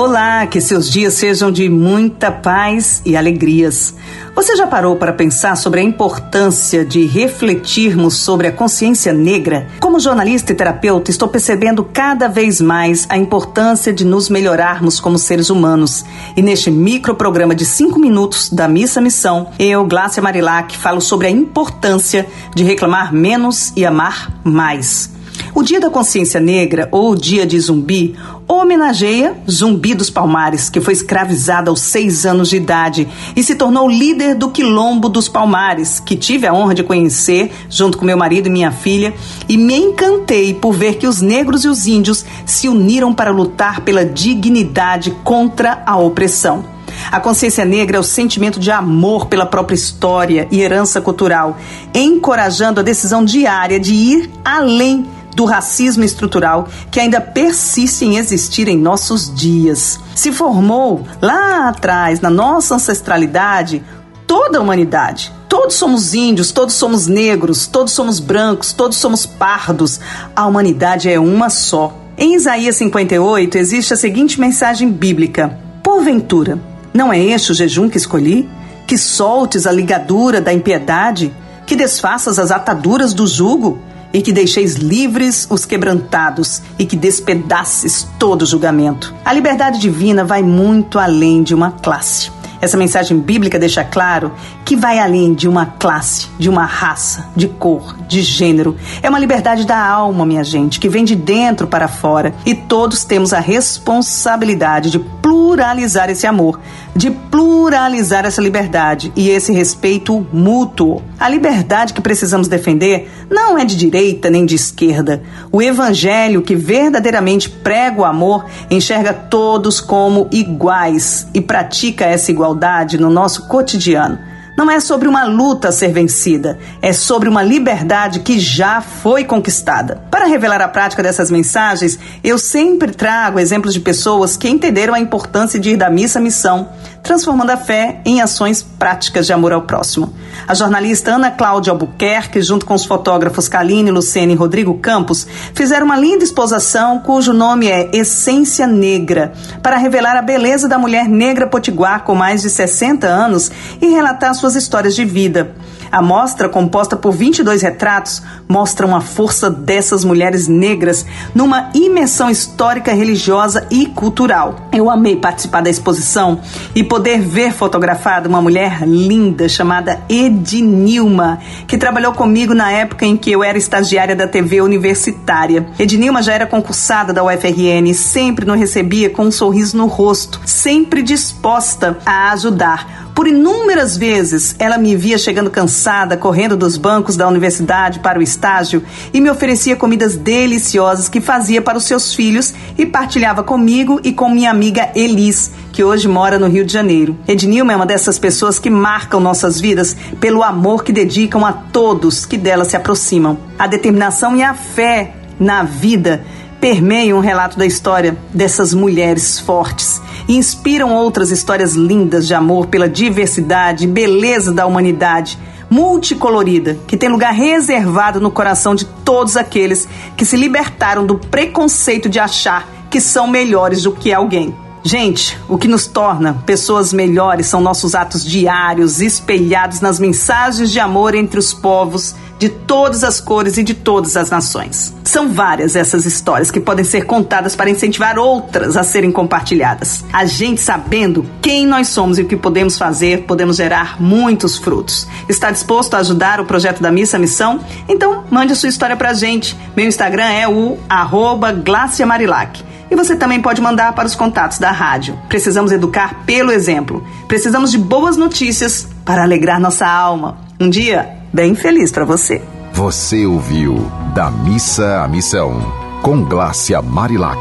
Olá, que seus dias sejam de muita paz e alegrias. Você já parou para pensar sobre a importância de refletirmos sobre a consciência negra? Como jornalista e terapeuta, estou percebendo cada vez mais a importância de nos melhorarmos como seres humanos. E neste microprograma de cinco minutos da Missa Missão, eu, Glácia Marilac, falo sobre a importância de reclamar menos e amar mais. O Dia da Consciência Negra, ou Dia de Zumbi, homenageia Zumbi dos Palmares, que foi escravizado aos seis anos de idade e se tornou líder do Quilombo dos Palmares, que tive a honra de conhecer junto com meu marido e minha filha, e me encantei por ver que os negros e os índios se uniram para lutar pela dignidade contra a opressão. A consciência negra é o sentimento de amor pela própria história e herança cultural, encorajando a decisão diária de ir além do racismo estrutural que ainda persiste em existir em nossos dias. Se formou lá atrás, na nossa ancestralidade, toda a humanidade. Todos somos índios, todos somos negros, todos somos brancos, todos somos pardos. A humanidade é uma só. Em Isaías 58 existe a seguinte mensagem bíblica: Porventura, não é este o jejum que escolhi? Que soltes a ligadura da impiedade? Que desfaças as ataduras do jugo? E que deixeis livres os quebrantados e que despedaces todo julgamento. A liberdade divina vai muito além de uma classe. Essa mensagem bíblica deixa claro que vai além de uma classe, de uma raça, de cor, de gênero. É uma liberdade da alma, minha gente, que vem de dentro para fora. E todos temos a responsabilidade de pluralizar esse amor, de pluralizar essa liberdade e esse respeito mútuo. A liberdade que precisamos defender não é de direita nem de esquerda. O evangelho que verdadeiramente prega o amor enxerga todos como iguais e pratica essa igualdade no nosso cotidiano não é sobre uma luta a ser vencida, é sobre uma liberdade que já foi conquistada. Para revelar a prática dessas mensagens, eu sempre trago exemplos de pessoas que entenderam a importância de ir da missa à missão, transformando a fé em ações práticas de amor ao próximo. A jornalista Ana Cláudia Albuquerque, junto com os fotógrafos Kaline, Lucene e Rodrigo Campos, fizeram uma linda exposição cujo nome é Essência Negra, para revelar a beleza da mulher negra potiguar com mais de 60 anos e relatar suas histórias de vida. A mostra, composta por 22 retratos, mostra a força dessas mulheres negras numa imersão histórica, religiosa e cultural. Eu amei participar da exposição e poder ver fotografada uma mulher linda chamada Ednilma, que trabalhou comigo na época em que eu era estagiária da TV universitária. Ednilma já era concursada da UFRN e sempre nos recebia com um sorriso no rosto, sempre disposta a ajudar por inúmeras vezes ela me via chegando cansada, correndo dos bancos da universidade para o estágio e me oferecia comidas deliciosas que fazia para os seus filhos e partilhava comigo e com minha amiga Elis, que hoje mora no Rio de Janeiro. Ednilma é uma dessas pessoas que marcam nossas vidas pelo amor que dedicam a todos que dela se aproximam. A determinação e a fé na vida permeiam um relato da história dessas mulheres fortes e inspiram outras histórias lindas de amor pela diversidade e beleza da humanidade multicolorida, que tem lugar reservado no coração de todos aqueles que se libertaram do preconceito de achar que são melhores do que alguém. Gente, o que nos torna pessoas melhores são nossos atos diários, espelhados nas mensagens de amor entre os povos de todas as cores e de todas as nações. São várias essas histórias que podem ser contadas para incentivar outras a serem compartilhadas. A gente sabendo quem nós somos e o que podemos fazer, podemos gerar muitos frutos. Está disposto a ajudar o projeto da Missa Missão? Então, mande a sua história pra gente. Meu Instagram é o Marilac. E você também pode mandar para os contatos da rádio. Precisamos educar pelo exemplo. Precisamos de boas notícias para alegrar nossa alma. Um dia bem feliz para você. Você ouviu Da Missa à Missão, com Glácia Marilac.